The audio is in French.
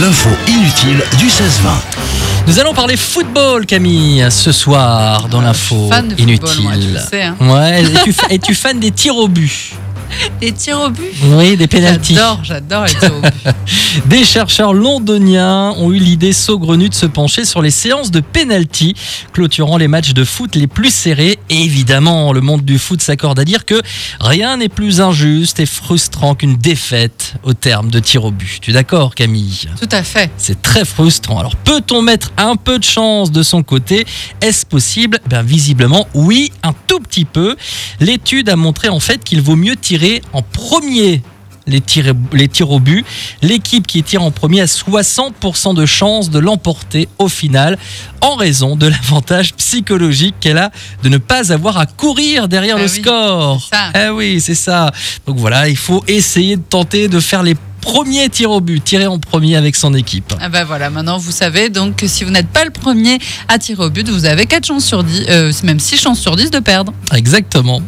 L'info inutile du 16-20. Nous allons parler football, Camille, ce soir dans l'info fan de football, inutile. moi, tu sais, hein. Ouais, es-tu fan des tirs au but? Des tirs au but Oui, des pénaltys. J'adore, j'adore les tirs au but. Des chercheurs londoniens ont eu l'idée saugrenue de se pencher sur les séances de pénalty, clôturant les matchs de foot les plus serrés. Et évidemment, le monde du foot s'accorde à dire que rien n'est plus injuste et frustrant qu'une défaite au terme de tirs au but. Tu es d'accord, Camille? Tout à fait. C'est très frustrant. Alors, peut-on mettre un peu de chance de son côté? Est-ce possible? Bien, visiblement, oui, un tout petit peu. L'étude a montré en fait qu'il vaut mieux tirer en premier les tirs, les tirs au but. L'équipe qui tire en premier a 60% de chances de l'emporter au final en raison de l'avantage psychologique qu'elle a de ne pas avoir à courir derrière Ah le oui, score. Eh oui, c'est ça. Donc voilà, il faut essayer de tenter de faire les premiers tirs au but, tirer en premier avec son équipe. Ah bah voilà, maintenant vous savez donc que si vous n'êtes pas le premier à tirer au but, vous avez 4 chances sur 10, euh, même 6 chances sur 10 de perdre. Exactement.